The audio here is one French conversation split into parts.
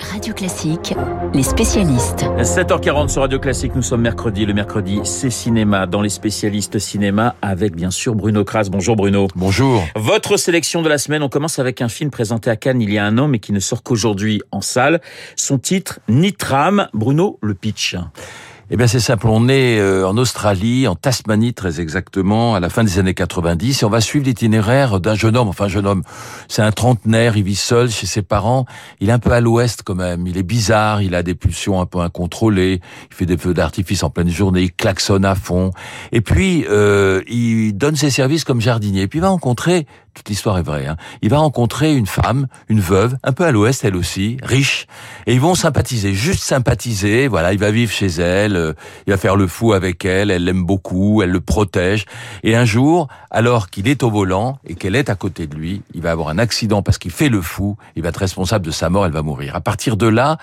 Radio Classique, les spécialistes. 7h40 sur Radio Classique, nous sommes mercredi. Le mercredi, c'est cinéma dans les spécialistes cinéma avec bien sûr Bruno Kras. Bonjour Bruno. Bonjour. Votre sélection de la semaine, on commence avec un film présenté à Cannes il y a un an mais qui ne sort qu'aujourd'hui en salle. Son titre, Nitram. Bruno, le pitch. Eh bien, c'est simple. On est euh, en Australie, en Tasmanie très exactement, à la fin des années 90, et on va suivre l'itinéraire d'un jeune homme. Enfin, un jeune homme, c'est un trentenaire. Il vit seul chez ses parents. Il est un peu à l'ouest quand même. Il est bizarre. Il a des pulsions un peu incontrôlées. Il fait des feux d'artifice en pleine journée. Il klaxonne à fond. Et puis, euh, il donne ses services comme jardinier. Et puis, il va rencontrer toute l'histoire est vraie. Hein. Il va rencontrer une femme, une veuve, un peu à l'ouest elle aussi, riche, et ils vont sympathiser, juste sympathiser. Voilà, il va vivre chez elle, euh, il va faire le fou avec elle, elle l'aime beaucoup, elle le protège. Et un jour, alors qu'il est au volant et qu'elle est à côté de lui, il va avoir un accident parce qu'il fait le fou, il va être responsable de sa mort, elle va mourir. À partir de là,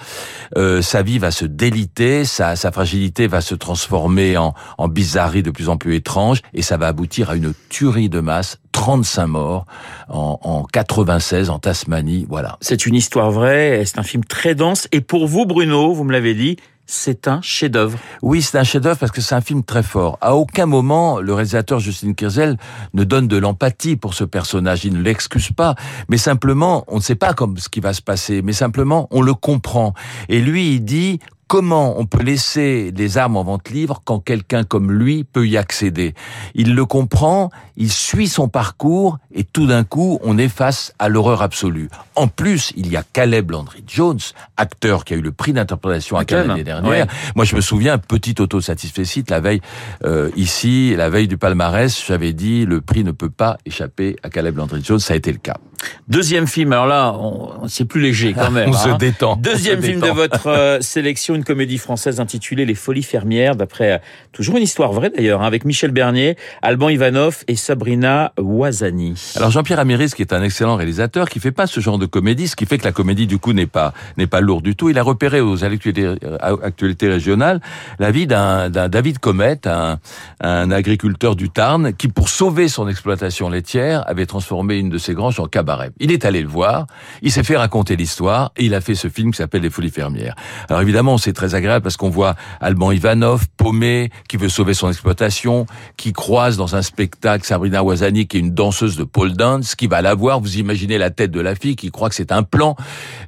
euh, sa vie va se déliter, sa, sa fragilité va se transformer en, en bizarrerie de plus en plus étrange, et ça va aboutir à une tuerie de masse 35 morts en, en 96 en Tasmanie, voilà. C'est une histoire vraie, c'est un film très dense. Et pour vous, Bruno, vous me l'avez dit, c'est un chef-d'œuvre. Oui, c'est un chef-d'œuvre parce que c'est un film très fort. À aucun moment, le réalisateur Justin Kirzel ne donne de l'empathie pour ce personnage. Il ne l'excuse pas, mais simplement, on ne sait pas comme ce qui va se passer, mais simplement, on le comprend. Et lui, il dit comment on peut laisser les armes en vente libre quand quelqu'un comme lui peut y accéder? Il le comprend, il suit son parcours et tout d'un coup, on est face à l'horreur absolue. En plus, il y a Caleb Landry Jones, acteur qui a eu le prix d'interprétation à Cannes l'année dernière. Moi, je me souviens, petit auto-satisfait la veille, euh, ici, la veille du palmarès, j'avais dit, le prix ne peut pas échapper à Caleb Landry Jones, ça a été le cas. Deuxième film, alors là, c'est plus léger quand même. on se hein. détend. Deuxième film de votre euh, sélection, une comédie française intitulée Les Folies fermières, d'après euh, toujours une histoire vraie d'ailleurs, hein, avec Michel Bernier, Alban Ivanov et Sabrina Ouazani. Alors Jean-Pierre Amiris, qui est un excellent réalisateur, qui fait pas ce genre de comédie, ce qui fait que la comédie du coup n'est pas n'est pas lourde du tout. Il a repéré aux actualités, actualités régionales la vie d'un David Comet, un, agriculteur du Tarn, qui pour sauver son exploitation laitière avait transformé une de ses granges en cabaret. Il est allé le voir, il s'est fait raconter l'histoire et il a fait ce film qui s'appelle Les Folies fermières. Alors évidemment, c'est très agréable parce qu'on voit Alban Ivanov, paumé, qui veut sauver son exploitation, qui croise dans un spectacle Sabrina Ouazani, qui est une danseuse de pole dance, qui va la voir. Vous imaginez la tête de la fille qui croit que c'est un plan.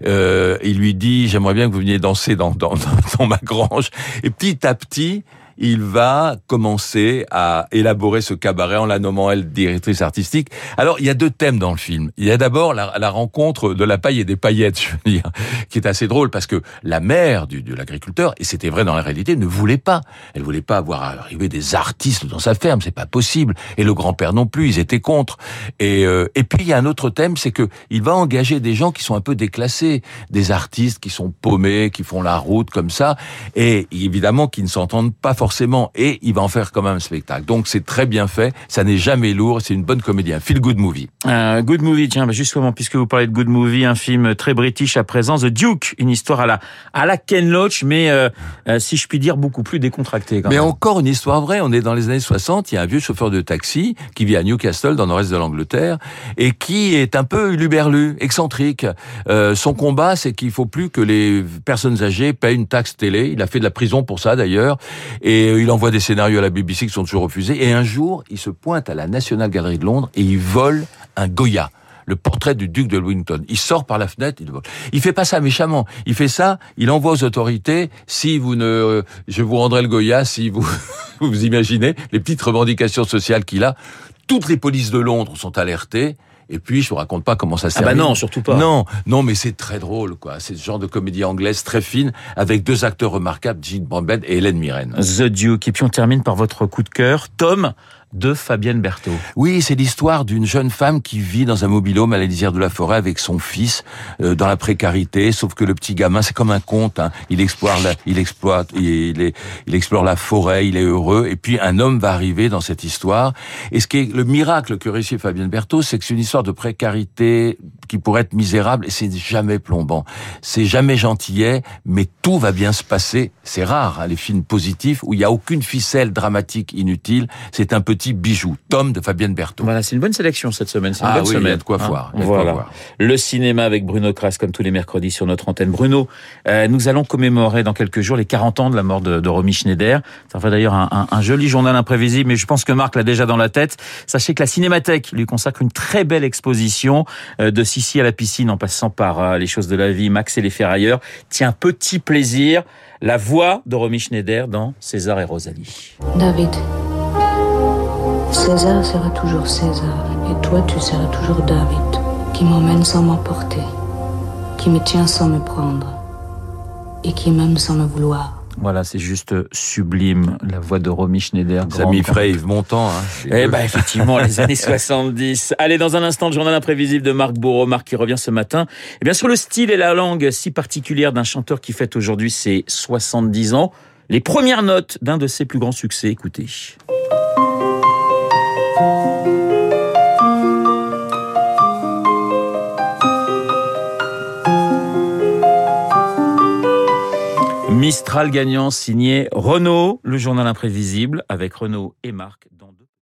Euh, il lui dit, j'aimerais bien que vous veniez danser dans, dans, dans ma grange. Et petit à petit, il va commencer à élaborer ce cabaret en la nommant elle directrice artistique. Alors, il y a deux thèmes dans le film. Il y a d'abord la, la, rencontre de la paille et des paillettes, je veux dire, qui est assez drôle parce que la mère du, de l'agriculteur, et c'était vrai dans la réalité, ne voulait pas. Elle voulait pas avoir arrivé des artistes dans sa ferme, c'est pas possible. Et le grand-père non plus, ils étaient contre. Et, euh, et puis, il y a un autre thème, c'est que il va engager des gens qui sont un peu déclassés, des artistes qui sont paumés, qui font la route comme ça, et évidemment qui ne s'entendent pas forcément forcément, et il va en faire quand même un spectacle. Donc c'est très bien fait, ça n'est jamais lourd, c'est une bonne comédie, un feel good movie. Un good movie, tiens, bah, justement, puisque vous parlez de good movie, un film très british à présent, The Duke, une histoire à la à la Ken Loach, mais euh, euh, si je puis dire beaucoup plus décontractée. mais encore une histoire vraie. On est dans les années 60. Il y a un vieux chauffeur de taxi qui vit à Newcastle, dans le reste de l'Angleterre, et qui est un peu luberlu, excentrique. Euh, son combat, c'est qu'il faut plus que les personnes âgées payent une taxe télé. Il a fait de la prison pour ça d'ailleurs, et et euh, il envoie des scénarios à la BBC qui sont toujours refusés. Et un jour, il se pointe à la National Gallery de Londres et il vole un Goya le portrait du duc de Wellington. Il sort par la fenêtre, il. Il fait pas ça méchamment. Il fait ça, il envoie aux autorités, si vous ne, euh, je vous rendrai le Goya, si vous, vous imaginez les petites revendications sociales qu'il a. Toutes les polices de Londres sont alertées. Et puis, je vous raconte pas comment ça se Ah bah non, surtout pas. Non, non, mais c'est très drôle, quoi. C'est ce genre de comédie anglaise très fine, avec deux acteurs remarquables, Gene Brombed et Hélène Mirren. The Duke. Et puis on termine par votre coup de cœur, Tom de Fabienne Berthaud. Oui, c'est l'histoire d'une jeune femme qui vit dans un mobilhome à la lisière de la forêt avec son fils euh, dans la précarité. Sauf que le petit gamin, c'est comme un conte. Hein. Il explore, la, il exploite, il, est, il explore la forêt, il est heureux. Et puis un homme va arriver dans cette histoire. Et ce qui est le miracle que réussit Fabienne Berthaud, c'est que c'est une histoire de précarité qui pourrait être misérable et c'est jamais plombant. C'est jamais gentillet, mais tout va bien se passer. C'est rare, hein, les films positifs où il y a aucune ficelle dramatique inutile. C'est un peu petit bijou, Tom de Fabienne Berthaud. Voilà, c'est une bonne sélection cette semaine. C'est une Ah bonne oui, il y a semaine. de quoi hein. voir, quoi Voilà. voir. Le cinéma avec Bruno Kras, comme tous les mercredis sur notre antenne. Bruno, euh, nous allons commémorer dans quelques jours les 40 ans de la mort de, de Romy Schneider. Ça fait d'ailleurs un, un- un joli journal imprévisible, mais je pense que Marc l'a déjà dans la tête. Sachez que la Cinémathèque lui consacre une très belle exposition euh, de Sissi à la piscine en passant par euh, les choses de la vie, Max et les ferrailleurs. Tiens, petit plaisir, la voix de Romy Schneider dans César et Rosalie. David, César sera toujours César, et toi tu seras toujours David, qui m'emmène sans m'emporter, qui me tient sans me prendre, et qui m'aime sans me vouloir. Voilà, c'est juste sublime, la voix de Romy Schneider. Les amis Frey, Yves Montand. Hein, Eh ben effectivement, les années 70. Allez, dans un instant, le journal imprévisible de Marc Bourreau. Marc qui revient ce matin. Et bien sûr, le style et la langue si particulière d'un chanteur qui fête aujourd'hui ses 70 ans. Les premières notes d'un de ses plus grands succès. Écoutez. Mistral gagnant signé Renault, le journal imprévisible avec Renault et Marc.